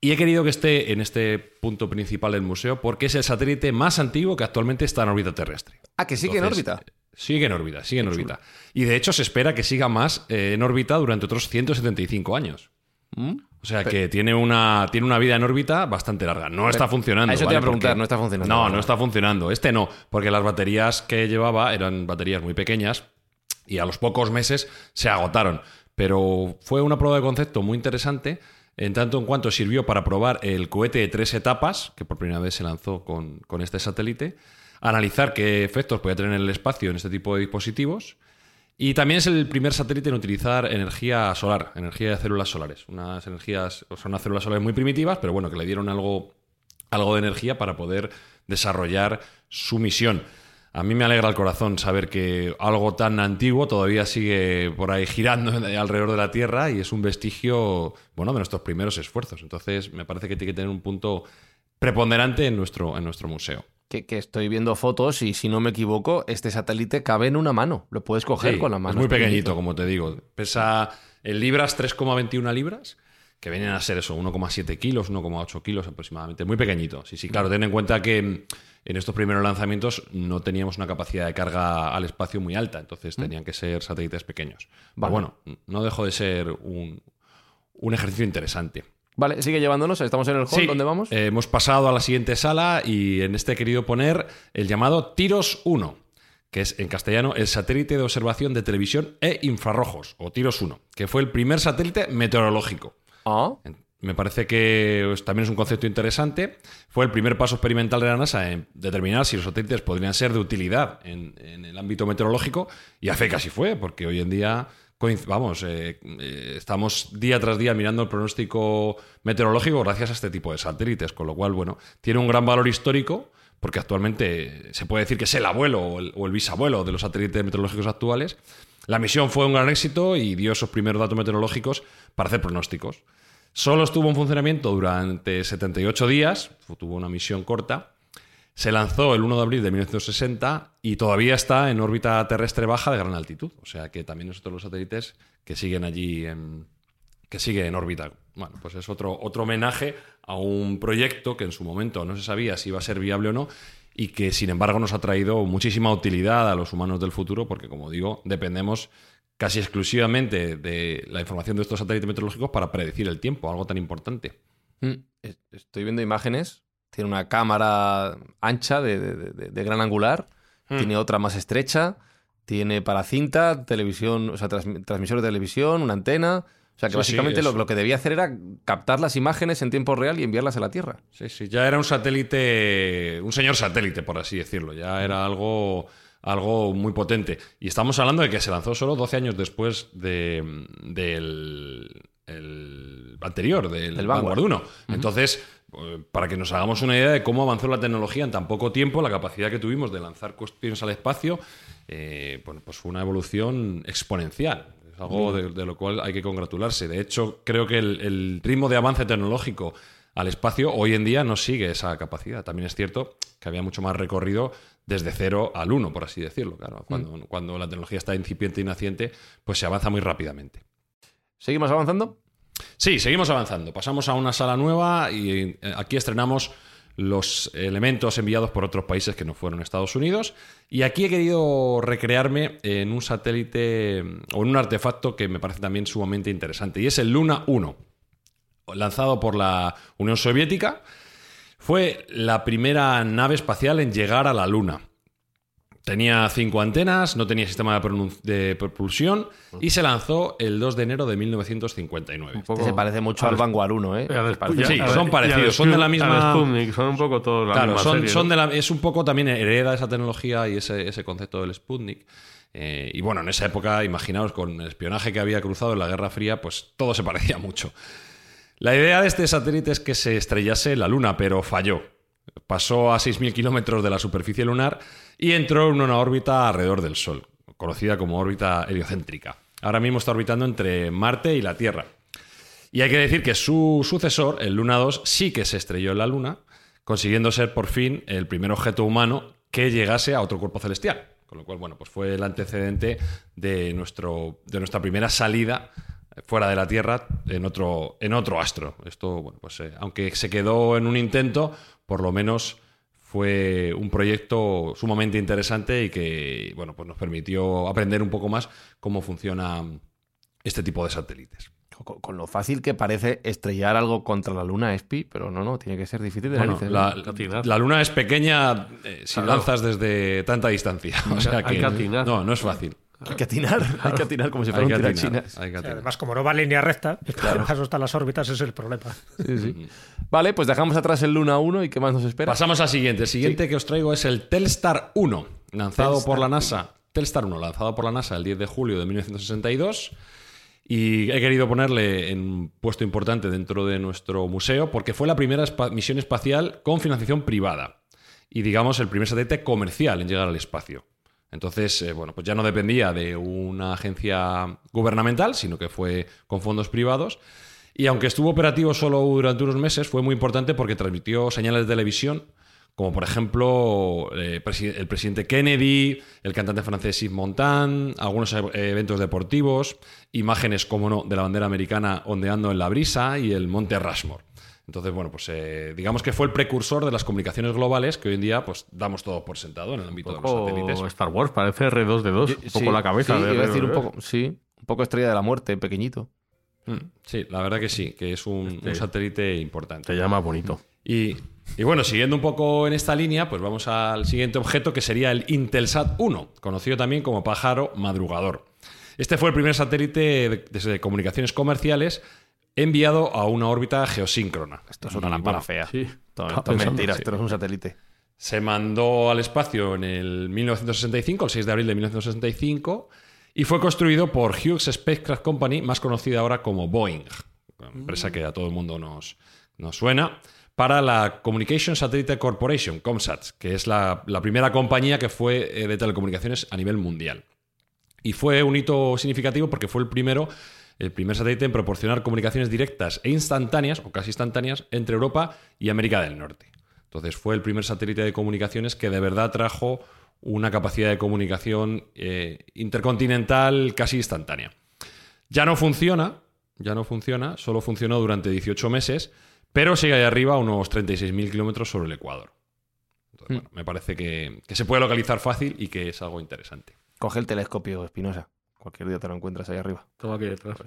Y he querido que esté en este punto principal del museo porque es el satélite más antiguo que actualmente está en órbita terrestre. Ah, que sigue en órbita. Sigue en órbita, sigue en órbita. Y de hecho se espera que siga más eh, en órbita durante otros 175 años. ¿Mm? O sea que tiene una, tiene una vida en órbita bastante larga. No está funcionando. a eso te iba a preguntar, Porque- no está funcionando. No, no está funcionando. Este no, porque las baterías que llevaba eran baterías muy pequeñas y a los pocos meses se agotaron. Pero fue una prueba de concepto muy interesante, en tanto en cuanto sirvió para probar el cohete de tres etapas, que por primera vez se lanzó con, con este satélite, analizar qué efectos podía tener en el espacio en este tipo de dispositivos. Y también es el primer satélite en utilizar energía solar, energía de células solares. Unas energías, sea, unas células solares muy primitivas, pero bueno, que le dieron algo, algo de energía para poder desarrollar su misión. A mí me alegra el corazón saber que algo tan antiguo todavía sigue por ahí girando alrededor de la Tierra y es un vestigio, bueno, de nuestros primeros esfuerzos. Entonces, me parece que tiene que tener un punto preponderante en nuestro, en nuestro museo. Que, que estoy viendo fotos y si no me equivoco, este satélite cabe en una mano. Lo puedes coger Sí, con la mano. Es muy pequeñito, como te digo. Pesa en libras 3,21 libras, que vienen a ser eso, 1,7 kilos, 1,8 kilos aproximadamente. Muy pequeñito. Sí, sí, claro, ten en cuenta que mm, en estos primeros lanzamientos no teníamos una capacidad de carga al espacio muy alta, entonces tenían que ser satélites pequeños. Pero bueno, no dejó de ser un, un ejercicio interesante. Vale, sigue llevándonos. Estamos en el hall. Sí, ¿Dónde vamos? eh, hemos pasado a la siguiente sala y en este he querido poner el llamado Tiros 1, que es en castellano el satélite de observación de televisión e infrarrojos, o Tiros 1, que fue el primer satélite meteorológico. Ah, Me parece que también es un concepto interesante. Fue el primer paso experimental de la NASA en determinar si los satélites podrían ser de utilidad en, en el ámbito meteorológico y a fe casi fue, porque hoy en día vamos, eh, eh, estamos día tras día mirando el pronóstico meteorológico gracias a este tipo de satélites, con lo cual, bueno, tiene un gran valor histórico porque actualmente se puede decir que es el abuelo o el, bisabuelo de los satélites meteorológicos actuales. La misión fue un gran éxito y dio esos primeros datos meteorológicos para hacer pronósticos. Solo estuvo en funcionamiento durante 78 días, tuvo una misión corta. Se lanzó el 1 de abril de 1960 y todavía está en órbita terrestre baja de gran altitud. O sea que también es otro de los satélites que siguen allí en, que sigue en órbita. Bueno, pues es otro, otro homenaje a un proyecto que en su momento no se sabía si iba a ser viable o no y que sin embargo nos ha traído muchísima utilidad a los humanos del futuro porque, como digo, dependemos casi exclusivamente de la información de estos satélites meteorológicos para predecir el tiempo, algo tan importante. mm, es- estoy viendo imágenes. Tiene una cámara ancha de, de- de- de gran angular. Hmm. Tiene otra más estrecha. Tiene para cinta, televisión, o sea, transmi- transmisor de televisión, una antena. O sea, que Sí, sí, básicamente lo, que debía hacer era captar las imágenes en tiempo real y enviarlas a la Tierra. Sí, sí, ya era un satélite, un señor satélite, por así decirlo. Ya era algo, algo muy potente. Y estamos hablando de que se lanzó solo 12 años después de- del el anterior, del Vanguard Vanguard. 1. Entonces, para que nos hagamos una idea de cómo avanzó la tecnología en tan poco tiempo, la capacidad que tuvimos de lanzar cuestiones al espacio, eh, bueno, pues fue una evolución exponencial. Es algo de, de lo cual hay que congratularse. De hecho, creo que el, el ritmo de avance tecnológico al espacio hoy en día no sigue esa capacidad. También es cierto que había mucho más recorrido desde cero al uno, por así decirlo. Claro, cuando, cuando la tecnología está incipiente y naciente, pues se avanza muy rápidamente. ¿Seguimos avanzando? Sí, seguimos avanzando. Pasamos a una sala nueva y eh, aquí estrenamos los elementos enviados por otros países que no fueron Estados Unidos. Y aquí he querido recrearme en un satélite o en un artefacto que me parece también sumamente interesante. Y es el Luna 1, lanzado por la Unión Soviética. Fue la primera nave espacial en llegar a la Luna. Tenía cinco antenas, no tenía sistema de, propulsión y se lanzó el 2 de enero de 1959. Este se parece mucho al Vanguard 1, ¿eh? Sí, son parecidos, son de la misma- Sputnik, son un poco todos la Claro, misma son, serie, son ¿no? de la, es un poco también hereda esa tecnología y ese, ese concepto del Sputnik. Eh, y bueno, en esa época, imaginaos, con el espionaje que había cruzado en la Guerra Fría, pues todo se parecía mucho. La idea de este satélite es que se estrellase en la Luna, pero falló. Pasó a 6.000 kilómetros de la superficie lunar y entró en una órbita alrededor del Sol, conocida como órbita heliocéntrica. Ahora mismo está orbitando entre Marte y la Tierra. Y hay que decir que su sucesor, el Luna 2, sí que se estrelló en la Luna, consiguiendo ser por fin el primer objeto humano que llegase a otro cuerpo celestial. Con lo cual, bueno, pues fue el antecedente de, nuestro, de nuestra primera salida fuera de la Tierra en otro, en otro astro. Esto, bueno, pues eh, aunque se quedó en un intento, por lo menos fue un proyecto sumamente interesante y que, bueno, pues nos permitió aprender un poco más cómo funciona este tipo de satélites. Con, con lo fácil que parece estrellar algo contra la luna ESPI, pero no, no, tiene que ser difícil de Bueno, narices. la, luna es pequeña eh, si Claro. lanzas desde tanta distancia. O sea Hay que atinar. No, no es fácil. Hay que atinar, hay que atinar como si fuera Hay un atinar, hay que atinar. además, como no va en línea recta, claro. eso están las órbitas, ese es el problema. Sí, sí. Vale, pues dejamos atrás el Luna 1 y ¿qué más nos espera? Pasamos al siguiente. El siguiente que os traigo es el Telstar 1, lanzado Telstar por la NASA. Telstar 1, lanzado por la NASA el 10 de julio de 1962. Y he querido ponerle en un puesto importante dentro de nuestro museo porque fue la primera misión espacial con financiación privada. Y digamos el primer satélite comercial en llegar al espacio. Entonces, eh, bueno, pues ya no dependía de una agencia gubernamental, sino que fue con fondos privados. Y aunque estuvo operativo solo durante unos meses, fue muy importante porque transmitió señales de televisión, como por ejemplo eh, el presidente Kennedy, el cantante francés Yves Montand, algunos e- eventos deportivos, imágenes, como no, de la bandera americana ondeando en la brisa y el monte Rushmore. Entonces, bueno, pues eh, digamos que fue el precursor de las comunicaciones globales que hoy en día pues damos todo por sentado en el ámbito de los poco satélites. Star Wars, parece R2D2, un poco Sí, la cabeza. Sí, de un R2D2. poco, sí, un poco estrella de la muerte, pequeñito. Mm, Sí, la verdad que sí, que es un, Este- un satélite importante. Te llama bonito. Y, y bueno, siguiendo un poco en esta línea, pues vamos al siguiente objeto que sería el Intelsat 1, conocido también como pájaro madrugador. Este fue el primer satélite de, de comunicaciones comerciales enviado a una órbita geosíncrona. Esto es una lámpara bueno, fea. Sí. Todo, pensando, mentira, sí. esto es un satélite. Se mandó al espacio en el 1965, el 6 de abril de 1965, y fue construido por Hughes Spacecraft Company, más conocida ahora como Boeing, una empresa que a todo el mundo nos, nos suena, para la Communication Satellite Corporation, ComSat, que es la, la primera compañía que fue eh, de telecomunicaciones a nivel mundial. Y fue un hito significativo porque fue el primero, el primer satélite en proporcionar comunicaciones directas e instantáneas, o casi instantáneas, entre Europa y América del Norte. Entonces fue el primer satélite de comunicaciones que de verdad trajo una capacidad de comunicación eh, intercontinental casi instantánea. Ya no funciona, ya no funciona, solo funcionó durante 18 meses, pero sigue ahí arriba a unos 36.000 kilómetros sobre el Ecuador. Entonces, bueno, me parece que, que se puede localizar fácil y que es algo interesante. Coge el telescopio, Espinosa. Cualquier día te lo encuentras ahí arriba. Toma aquí detrás.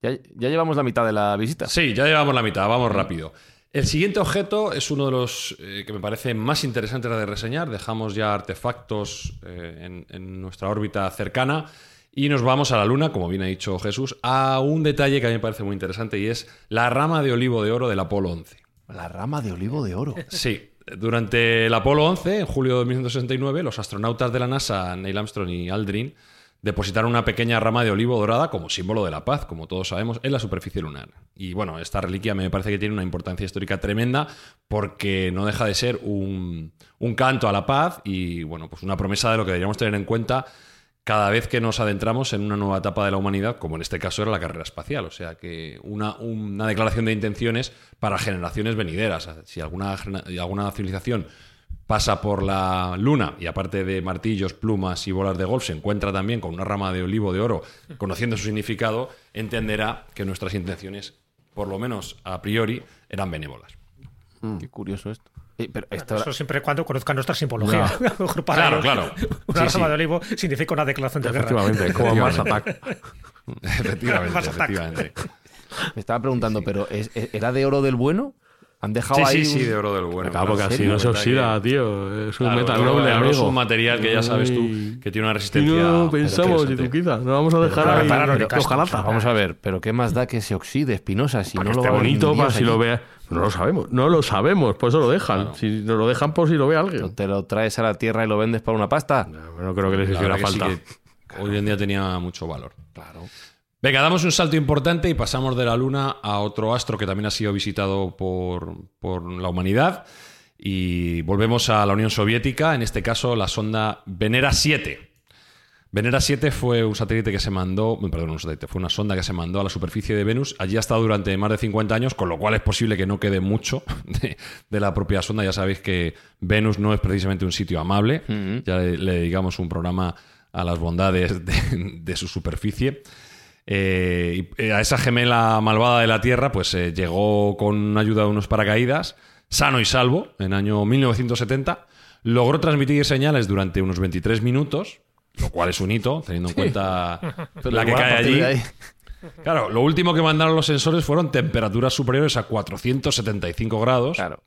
Ya, ya llevamos la mitad de la visita. Sí, ya llevamos la mitad, vamos rápido. El siguiente objeto es uno de los eh, que me parece más interesantes de reseñar. Dejamos ya artefactos eh, en, en nuestra órbita cercana y nos vamos a la Luna, como bien ha dicho Jesús, a un detalle que a mí me parece muy interesante y es la rama de olivo de oro del Apolo 11. La rama de olivo de oro. Sí, durante el Apolo 11, en julio de 1969, los astronautas de la NASA, Neil Armstrong y Aldrin, depositaron una pequeña rama de olivo dorada como símbolo de la paz, como todos sabemos, en la superficie lunar. Y bueno, esta reliquia me parece que tiene una importancia histórica tremenda porque no deja de ser un, un canto a la paz y bueno, pues una promesa de lo que deberíamos tener en cuenta cada vez que nos adentramos en una nueva etapa de la humanidad, como en este caso era la carrera espacial. O sea, que una, una declaración de intenciones para generaciones venideras. Si alguna, alguna civilización pasa por la luna y aparte de martillos, plumas y bolas de golf se encuentra también con una rama de olivo de oro, conociendo su significado, entenderá que nuestras intenciones, por lo menos a priori, eran benévolas. Qué curioso esto. Eso siempre y cuando conozcan nuestra simbología. claro, claro. Una rama de olivo significa una declaración de guerra. Efectivamente, como más ataque. efectivamente, efectivamente. Me estaba preguntando, ¿pero era de oro del bueno? ¿Han dejado sí, ahí? Sí, sí, de oro del bueno. Claro, porque así no se oxida, tío. Es un Claro, metal noble, oro Es amigo. un material que ya sabes tú que tiene una resistencia. no pensamos, y tú quita, no vamos a dejar Pero ahí para jalazas. Vamos a ver, pero ¿qué más da que se oxide, Espinosa? Si Para no lo esté bonito, ni para si lo vea. No lo sabemos, no lo sabemos, por eso lo dejan. Si nos lo dejan por si lo ve alguien. ¿No ¿Te lo traes a la tierra y lo vendes por una pasta? No, no creo que les hiciera falta. sí que hoy en día tenía mucho valor. Claro. Venga, damos un salto importante y pasamos de la Luna a otro astro que también ha sido visitado por, por la humanidad. Y volvemos a la Unión Soviética, en este caso la sonda Venera 7. Venera 7 fue un satélite que se mandó, perdón, un satélite, fue una sonda que se mandó a la superficie de Venus. Allí ha estado durante más de 50 años, con lo cual es posible que no quede mucho de, de la propia sonda. Ya sabéis que Venus no es precisamente un sitio amable. Ya le, le dedicamos un programa a las bondades de, de su superficie. Eh, y, eh, a esa gemela malvada de la Tierra, pues eh, llegó con ayuda de unos paracaídas, sano y salvo, en año 1970. Logró transmitir señales durante unos 23 minutos, lo cual es un hito, teniendo en cuenta la que cae allí. Claro, lo último que mandaron los sensores fueron temperaturas superiores a 475 grados. Claro.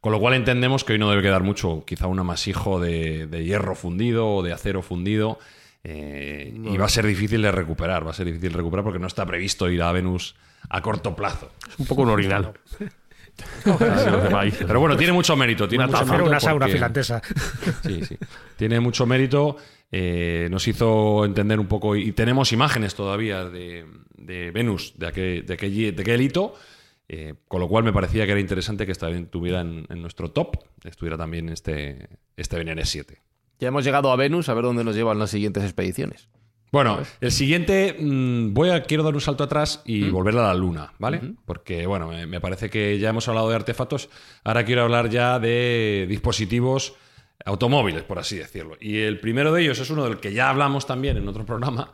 Con lo cual entendemos que hoy no debe quedar mucho, quizá un amasijo de, de hierro fundido o de acero fundido. Eh, Y va a ser difícil de recuperar, va a ser difícil de recuperar porque no está previsto ir a Venus a corto plazo. Es un poco un orinal. Pero bueno, tiene mucho mérito. Tiene Una mucho mérito una sauna porque- finlandesa. Sí, sí. Tiene mucho mérito. eh, nos hizo entender un poco. Y tenemos imágenes todavía de, de Venus, de aquel, de aquel, de aquel hito. eh, con lo cual me parecía que era interesante que estuviera en, en nuestro top. Estuviera también este, este Venere 7. Ya hemos llegado a Venus, a ver dónde nos llevan las siguientes expediciones. Bueno, el siguiente, mm, voy a, quiero dar un salto atrás y volver a la Luna, ¿vale? Porque, bueno, me, me parece que ya hemos hablado de artefactos, ahora quiero hablar ya de dispositivos automóviles, por así decirlo. Y el primero de ellos es uno del que ya hablamos también en otro programa,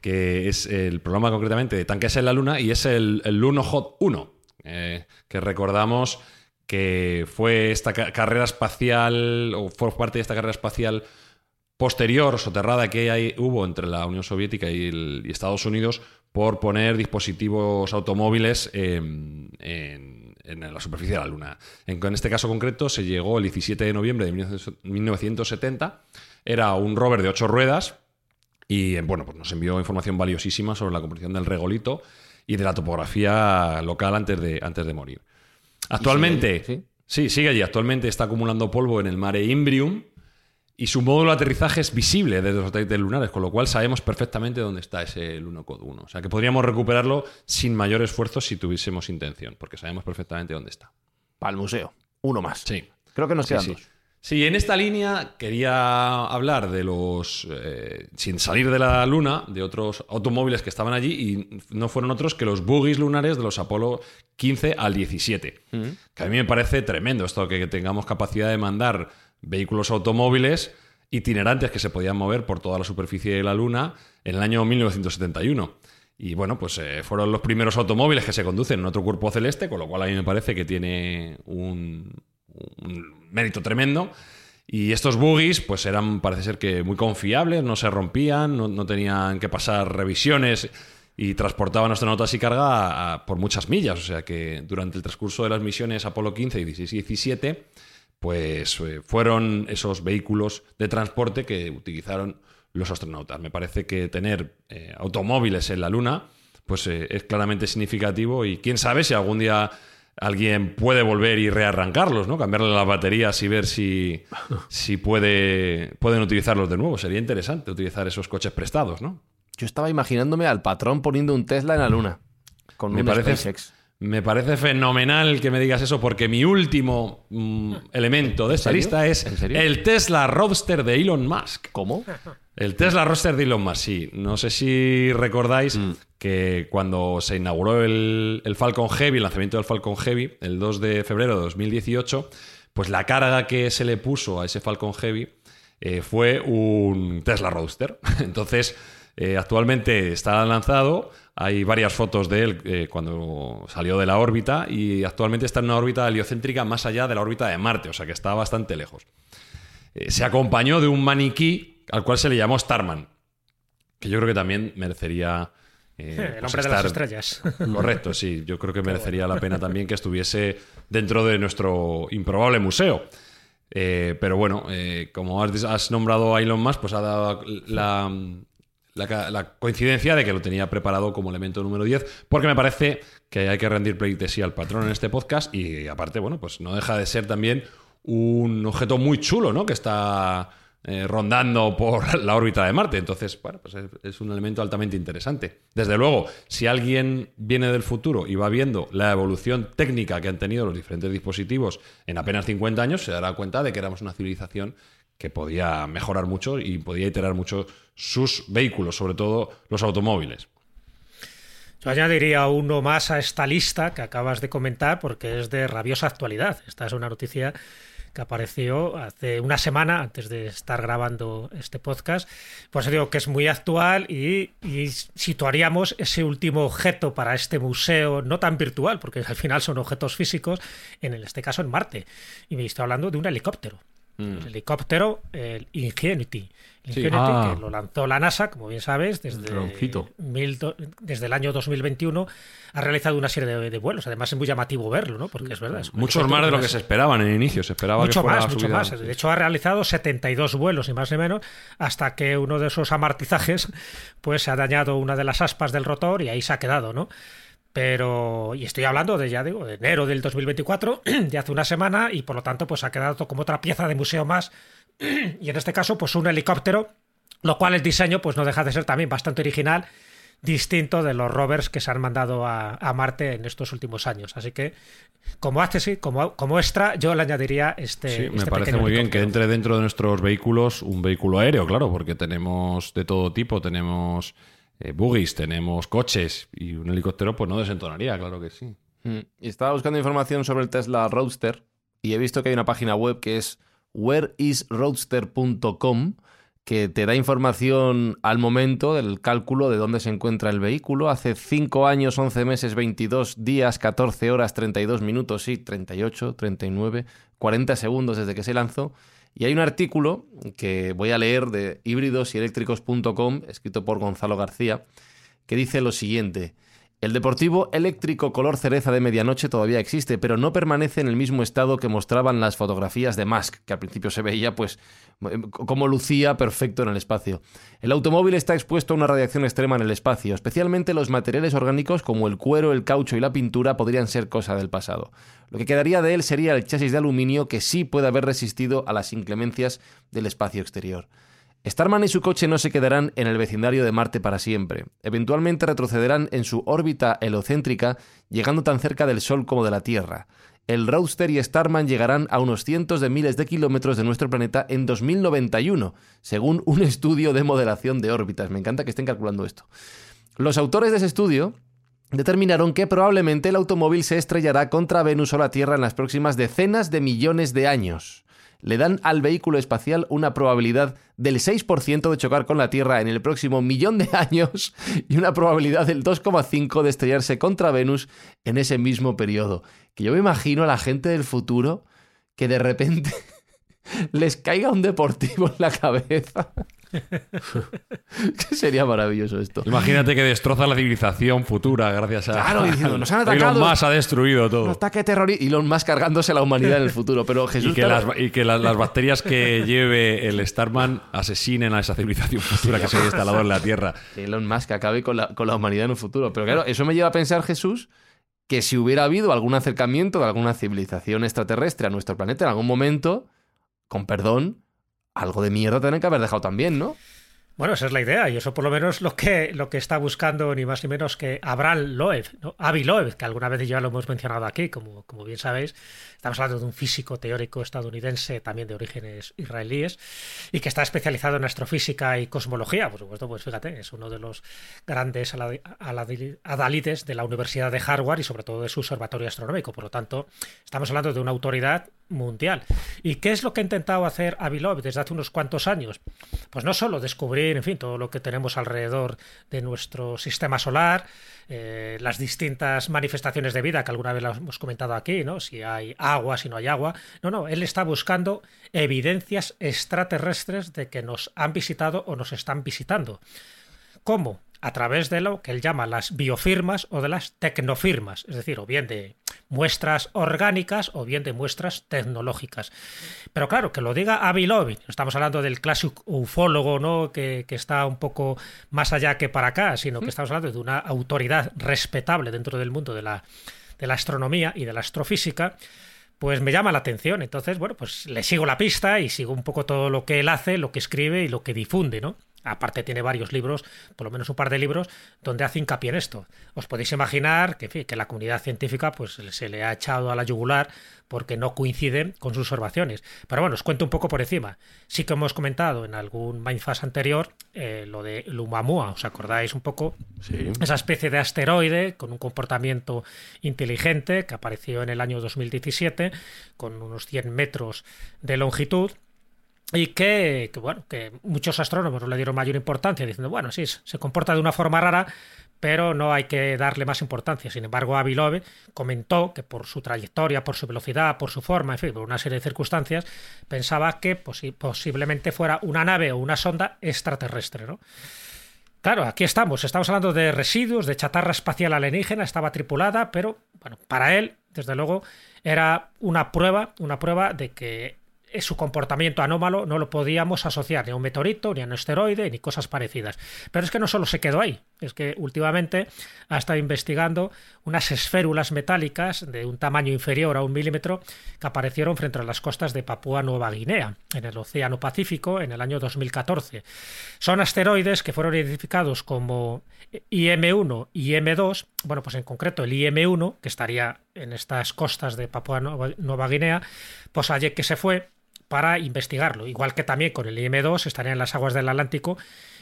que es el programa concretamente de tanques en la Luna, y es el, el Lunokhod 1, eh, que recordamos que fue esta ca- carrera espacial, o fue parte de esta carrera espacial posterior, soterrada que hay- hubo entre la Unión Soviética y, Estados Unidos por poner dispositivos automóviles en, la superficie de la Luna. En, en este caso concreto se llegó el 17 de noviembre de 1970. Era un rover de ocho ruedas y bueno, pues nos envió información valiosísima sobre la composición del regolito y de la topografía local antes de, antes de morir. Actualmente, sigue allí? sí, sigue allí. Actualmente está acumulando polvo en el mare Imbrium y su módulo de aterrizaje es visible desde los satélites lunares, con lo cual sabemos perfectamente dónde está ese Lunocod 1. O sea que podríamos recuperarlo sin mayor esfuerzo si tuviésemos intención, porque sabemos perfectamente dónde está. Para el museo. Uno más. Sí. Creo que nos Sí, quedan sí. dos. Sí, en esta línea quería hablar de los, eh, sin salir de la Luna, de otros automóviles que estaban allí y no fueron otros que los buggies lunares de los Apolo 15 al 17. Que a mí me parece tremendo esto, que tengamos capacidad de mandar vehículos automóviles itinerantes que se podían mover por toda la superficie de la Luna en el año 1971. Y bueno, pues eh, fueron los primeros automóviles que se conducen en otro cuerpo celeste, con lo cual a mí me parece que tiene un, un mérito tremendo. Y estos buggies, pues eran, parece ser que muy confiables, no se rompían, no, no tenían que pasar revisiones y transportaban astronautas y carga por muchas millas. O sea que durante el transcurso de las misiones Apolo 15, 16 y 17, pues eh, fueron esos vehículos de transporte que utilizaron los astronautas. Me parece que tener eh, automóviles en la Luna pues eh, es claramente significativo y quién sabe si algún día alguien puede volver y rearrancarlos, ¿no? Cambiarle las baterías y ver si, si puede, pueden utilizarlos de nuevo. Sería interesante utilizar esos coches prestados, ¿no? Yo estaba imaginándome al patrón poniendo un Tesla en la luna. Con Me un parece, SpaceX. me parece fenomenal que me digas eso porque mi último mm, elemento de esta serio? lista es el Tesla Roadster de Elon Musk. ¿Cómo? El Tesla Roadster de Elon Musk, sí. No sé si recordáis Mm. que cuando se inauguró el, el Falcon Heavy, el lanzamiento del Falcon Heavy, el 2 de febrero de 2018, pues la carga que se le puso a ese Falcon Heavy eh, fue un Tesla Roadster. Entonces, eh, actualmente está lanzado. Hay varias fotos de él eh, cuando salió de la órbita y actualmente está en una órbita heliocéntrica más allá de la órbita de Marte, o sea que está bastante lejos. Se acompañó de un maniquí al cual se le llamó Starman, que yo creo que también merecería... eh, El pues hombre de las estrellas. Correcto, sí. Yo creo que merecería la pena también que estuviese dentro de nuestro improbable museo. Eh, pero bueno, eh, como has, has nombrado a Elon Musk, pues ha dado la, la la coincidencia de que lo tenía preparado como elemento número 10, porque me parece que hay que rendir pleitesía al patrón en este podcast y aparte, bueno, pues no deja de ser también un objeto muy chulo, ¿no? Que está eh, rondando por la órbita de Marte. Entonces, bueno, pues es, es un elemento altamente interesante. Desde luego, si alguien viene del futuro y va viendo la evolución técnica que han tenido los diferentes dispositivos en apenas 50 años, se dará cuenta de que éramos una civilización que podía mejorar mucho y podía iterar mucho sus vehículos, sobre todo los automóviles. Yo añadiría uno más a esta lista que acabas de comentar porque es de rabiosa actualidad. Esta es una noticia que apareció hace una semana antes de estar grabando este podcast. Por eso digo que es muy actual y, y situaríamos ese último objeto para este museo, no tan virtual, porque al final son objetos físicos, en este caso en Marte. Y me estoy hablando de un helicóptero. El helicóptero, el Ingenuity. El Sí. Ingenuity, Ah. que lo lanzó la NASA, como bien sabes, desde, Troncito. mil do- desde el año 2021 ha realizado una serie de, de vuelos. Además es muy llamativo verlo, ¿no? Porque es verdad. es Muchos más de lo que se esperaban en el inicio. Se esperaba mucho que fuera más, mucho más. De hecho, ha realizado 72 vuelos, y más ni menos, hasta que uno de esos amortizajes pues se ha dañado una de las aspas del rotor y ahí se ha quedado, ¿no? Pero, y estoy hablando de, ya digo, de enero del 2024, de hace una semana, y por lo tanto, pues ha quedado como otra pieza de museo más. Y en este caso, pues un helicóptero, lo cual el diseño, pues no deja de ser también bastante original, distinto de los rovers que se han mandado a, a Marte en estos últimos años. Así que, como hace sí, como, como extra, yo le añadiría este. Sí, me este parece muy bien que entre dentro de nuestros vehículos un vehículo aéreo, claro, porque tenemos de todo tipo, tenemos eh, buggies, tenemos coches y un helicóptero pues no desentonaría, claro que sí. Mm. Y estaba buscando información sobre el Tesla Roadster y he visto que hay una página web que es whereisroadster.com que te da información al momento del cálculo de dónde se encuentra el vehículo. Hace 5 años, 11 meses, 22 días, 14 horas, 32 minutos, sí, 38, 39, 40 segundos desde que se lanzó. Y hay un artículo que voy a leer de híbridoseléctricos.com, escrito por Gonzalo García, que dice lo siguiente. El deportivo eléctrico color cereza de medianoche todavía existe, pero no permanece en el mismo estado que mostraban las fotografías de Musk, que al principio se veía pues eh, como lucía perfecto en el espacio. El automóvil está expuesto a una radiación extrema en el espacio, especialmente los materiales orgánicos como el cuero, el caucho y la pintura podrían ser cosa del pasado. Lo que quedaría de él sería el chasis de aluminio que sí puede haber resistido a las inclemencias del espacio exterior. Starman y su coche no se quedarán en el vecindario de Marte para siempre. Eventualmente retrocederán en su órbita helocéntrica, llegando tan cerca del Sol como de la Tierra. El Roadster y Starman llegarán a unos cientos de miles de kilómetros de nuestro planeta en 2091, según un estudio de modelación de órbitas. Me encanta que estén calculando esto. Los autores de ese estudio determinaron que probablemente el automóvil se estrellará contra Venus o la Tierra en las próximas decenas de millones de años le dan al vehículo espacial una probabilidad del 6% de chocar con la Tierra en el próximo millón de años y una probabilidad del 2,5% de estrellarse contra Venus en ese mismo periodo. Que yo me imagino a la gente del futuro que de repente les caiga un deportivo en la cabeza. sería maravilloso esto. Imagínate que destroza la civilización futura gracias a... Claro, diciendo, nos han atacado. Elon Musk ha destruido Un todo. ataque terrorista Elon Musk cargándose la humanidad en el futuro. Pero Jesús, Y que, claro, las, y que las, las bacterias que lleve el Starman asesinen a esa civilización futura que se haya instalado en la Tierra. que Elon Musk acabe con la, con la humanidad en un futuro. Pero claro, eso me lleva a pensar, Jesús, que si hubiera habido algún acercamiento de alguna civilización extraterrestre a nuestro planeta en algún momento, con perdón, algo de mierda tienen que haber dejado también, ¿no? Bueno, esa es la idea, y eso por lo menos lo que, lo que está buscando ni más ni menos que Abraham Loeb, ¿no? Avi Loeb, que alguna vez ya lo hemos mencionado aquí, como, como bien sabéis, estamos hablando de un físico teórico estadounidense, también de orígenes israelíes, y que está especializado en astrofísica y cosmología, por supuesto, pues fíjate, es uno de los grandes adalides de la Universidad de Harvard y sobre todo de su observatorio astronómico, por lo tanto, estamos hablando de una autoridad mundial. ¿Y qué es lo que ha intentado hacer Avilov desde hace unos cuantos años? Pues no solo descubrir, en fin, todo lo que tenemos alrededor de nuestro sistema solar, eh, las distintas manifestaciones de vida que alguna vez hemos comentado aquí, ¿no? Si hay agua, si no hay agua. No, no, él está buscando evidencias extraterrestres de que nos han visitado o nos están visitando. ¿Cómo? A través de lo que él llama las biofirmas o de las tecnofirmas, es decir, o bien de muestras orgánicas o bien de muestras tecnológicas. Pero claro, que lo diga Avi Loeb, estamos hablando del clásico ufólogo, ¿no? Que, está un poco más allá que para acá, sino que estamos hablando de una autoridad respetable dentro del mundo de la, de la astronomía y de la astrofísica pues me llama la atención. Entonces, bueno, pues le sigo la pista y sigo un poco todo lo que él hace, lo que escribe y lo que difunde, ¿no? Aparte tiene varios libros, por lo menos un par de libros, donde hace hincapié en esto. Os podéis imaginar que, que la comunidad científica pues, se le ha echado a la yugular porque no coinciden con sus observaciones. Pero bueno, os cuento un poco por encima. Sí que hemos comentado en algún Mindfast anterior eh, lo de Lumamua, ¿os acordáis un poco? Sí. Esa especie de asteroide con un comportamiento inteligente que apareció en el año 2017 con unos 100 metros de longitud y que, bueno, que muchos astrónomos no le dieron mayor importancia, diciendo, bueno, sí, se comporta de una forma rara, pero no hay que darle más importancia. Sin embargo, Avilove comentó que por su trayectoria, por su velocidad, por su forma, en fin, por una serie de circunstancias, pensaba que posiblemente fuera una nave o una sonda extraterrestre, ¿no? Claro, aquí estamos, estamos hablando de residuos, de chatarra espacial alienígena, estaba tripulada, pero bueno, para él, desde luego, era una prueba, una prueba de que su comportamiento anómalo no lo podíamos asociar ni a un meteorito, ni a un asteroide, ni cosas parecidas. Pero es que no solo se quedó ahí, es que últimamente ha estado investigando unas esférulas metálicas de un tamaño inferior a un milímetro que aparecieron frente a las costas de Papúa Nueva Guinea, en el Océano Pacífico, en el año 2014. Son asteroides que fueron identificados como IM1 y IM2, bueno, pues en concreto el IM1, que estaría en estas costas de Papúa Nueva Guinea, pues ayer que se fue para investigarlo, igual que también con el IM2 estaría en las aguas del Atlántico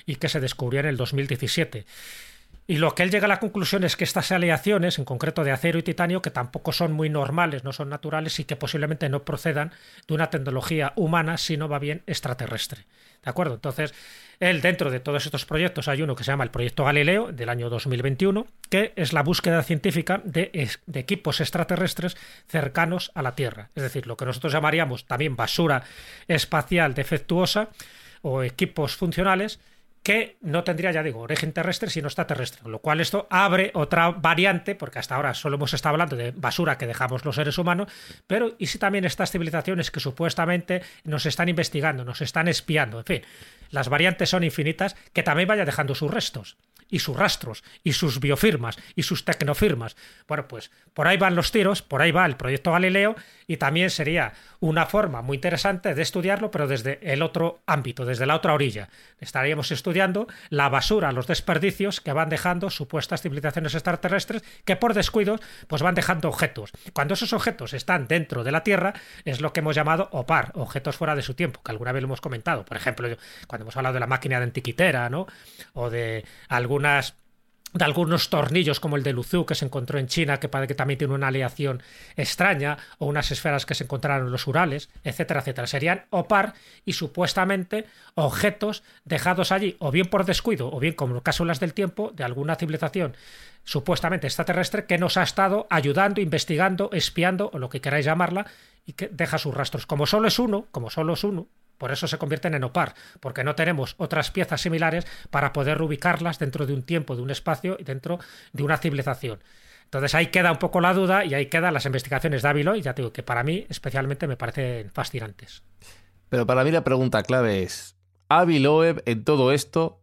y que se descubrió en el 2017. Y lo que él llega a la conclusión es que estas aleaciones, en concreto de acero y titanio, que tampoco son muy normales, no son naturales y que posiblemente no procedan de una tecnología humana, sino va bien extraterrestre. ¿De acuerdo? Entonces, él, dentro de todos estos proyectos, hay uno que se llama el Proyecto Galileo, del año 2021, que es la búsqueda científica de, de, equipos extraterrestres cercanos a la Tierra. Es decir, lo que nosotros llamaríamos también basura espacial defectuosa o equipos funcionales que no tendría, ya digo, origen terrestre, sino extraterrestre. Lo cual esto abre otra variante, porque hasta ahora solo hemos estado hablando de basura que dejamos los seres humanos, pero ¿y si también estas civilizaciones que supuestamente nos están investigando, nos están espiando, en fin, las variantes son infinitas, que también vaya dejando sus restos? Y sus rastros, y sus biofirmas, y sus tecnofirmas. Bueno, pues por ahí van los tiros, por ahí va el proyecto Galileo, y también sería una forma muy interesante de estudiarlo, pero desde el otro ámbito, desde la otra orilla. Estaríamos estudiando la basura, los desperdicios que van dejando supuestas civilizaciones extraterrestres que por descuidos pues van dejando objetos. Cuando esos objetos están dentro de la Tierra, es lo que hemos llamado OPAR, objetos fuera de su tiempo, que alguna vez lo hemos comentado. Por ejemplo, cuando hemos hablado de la máquina de antiquitera, ¿no? O de algún de algunos tornillos como el de Luzú que se encontró en China, que que también tiene una aleación extraña, o unas esferas que se encontraron en los Urales, etcétera, etcétera. Serían OPAR y supuestamente objetos dejados allí, o bien por descuido, o bien como cápsulas del tiempo de alguna civilización supuestamente extraterrestre que nos ha estado ayudando, investigando, espiando, o lo que queráis llamarla, y que deja sus rastros. Como solo es uno, como solo es uno, por eso se convierten en OPAR, porque no tenemos otras piezas similares para poder ubicarlas dentro de un tiempo, de un espacio y dentro de una civilización. Entonces ahí queda un poco la duda y ahí quedan las investigaciones de Ávilo y ya digo que para mí especialmente me parecen fascinantes. Pero para mí la pregunta clave es, Aviloeb en todo esto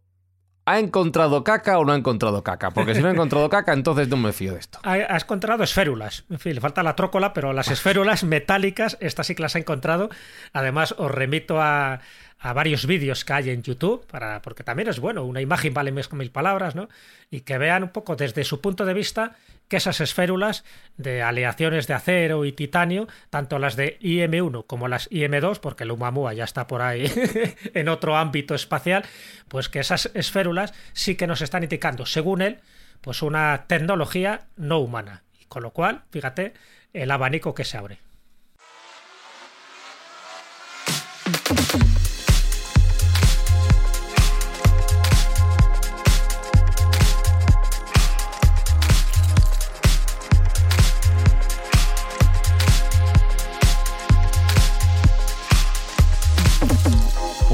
¿Ha encontrado caca o no ha encontrado caca? Porque si no ha encontrado caca, entonces no me fío de esto. Ha, encontrado esférulas. En fin, le falta la trócola, pero las esférulas metálicas, estas sí que las ha encontrado. Además, os remito a, a varios vídeos que hay en YouTube, para, porque también es bueno, una imagen vale más que mil palabras, ¿no? Y que vean un poco desde su punto de vista que esas esférulas de aleaciones de acero y titanio, tanto las de IM1 como las IM2, porque el Umamua ya está por ahí en otro ámbito espacial, pues que esas esférulas sí que nos están indicando, según él, pues una tecnología no humana. Y con lo cual, fíjate, el abanico que se abre.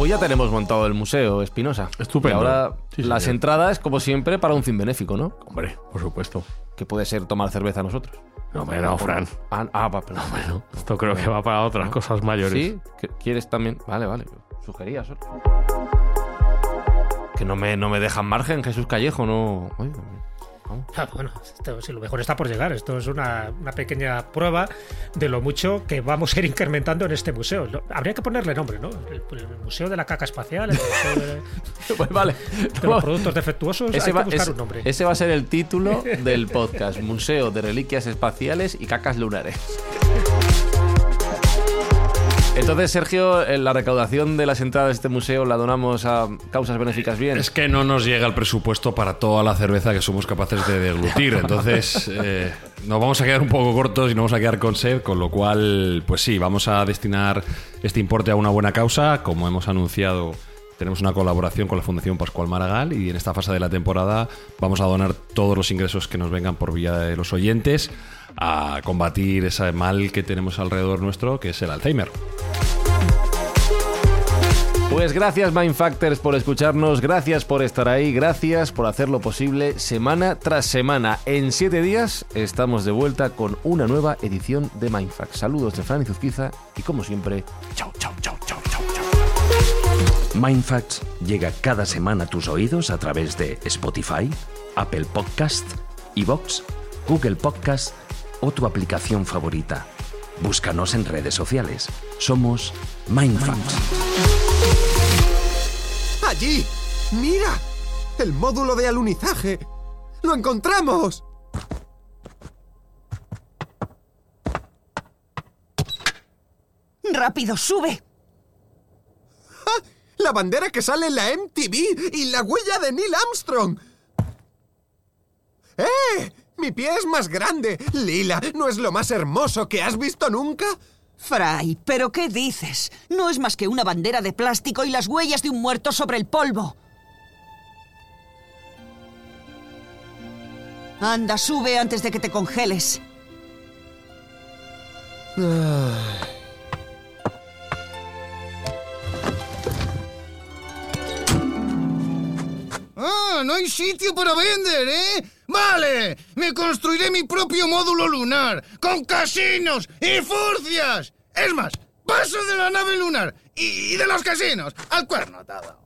Pues ya tenemos montado el museo Espinosa. Estupendo. Y ahora Sí, las señor. entradas, como siempre, para un fin benéfico, ¿no? Hombre, por supuesto. Que puede ser tomar cerveza nosotros. No, hombre, no, Fran. Ah, ah, perdón. Bueno, esto creo que va para otras cosas mayores. ¿Sí? ¿Qué- ¿Quieres también? Vale, vale. Sugería solo. Que no me, no me dejan margen, Jesús Callejo, no. Oye, Ah, bueno, esto, sí, lo mejor está por llegar. Esto es una, una pequeña prueba de lo mucho que vamos a ir incrementando en este museo. Lo- habría que ponerle nombre, ¿no? El, el Museo de la Caca Espacial, el Museo de, Pues vale. de los Productos Defectuosos. Ese Hay va, que buscar ese- un nombre. ese va a ser el título del podcast: Museo de Reliquias Espaciales y Cacas Lunares. Entonces, Sergio, eh, la recaudación de las entradas de este museo la donamos a causas benéficas bien. Es que no nos llega el presupuesto para toda la cerveza que somos capaces de deglutir. Entonces, eh, nos vamos a quedar un poco cortos y nos vamos a quedar con sed, con lo cual, pues sí, vamos a destinar este importe a una buena causa. Como hemos anunciado, tenemos una colaboración con la Fundación Pascual Maragall y en esta fase de la temporada vamos a donar todos los ingresos que nos vengan por vía de los oyentes a combatir ese mal que tenemos alrededor nuestro, que es el Alzheimer. Pues gracias Mindfactors por escucharnos, gracias por estar ahí, gracias por hacerlo posible semana tras semana. En siete días estamos de vuelta con una nueva edición de Mindfact. Saludos de Fran y Zuzquiza y como siempre, chao, chao, chao, chao, chao. Mindfacts llega cada semana a tus oídos a través de Spotify, Apple Podcast, Evox, Google Podcast o tu aplicación favorita. Búscanos en redes sociales. Somos Mindfacts. ¡Allí! ¡Mira! ¡El módulo de alunizaje! ¡Lo encontramos! ¡Rápido, sube! ¡Ah! ¡La bandera que sale en la MTV y la huella de Neil Armstrong! ¡Eh! ¡Mi pie es más grande! Lila, ¿no es lo más hermoso que has visto nunca? Fry, ¿pero qué dices? No es más que una bandera de plástico y las huellas de un muerto sobre el polvo. Anda, sube antes de que te congeles. Ah, no hay sitio para vender, ¿eh? Vale, me construiré mi propio módulo lunar, con casinos y furcias. Es más, paso de la nave lunar y, y de los casinos al cuerno atado.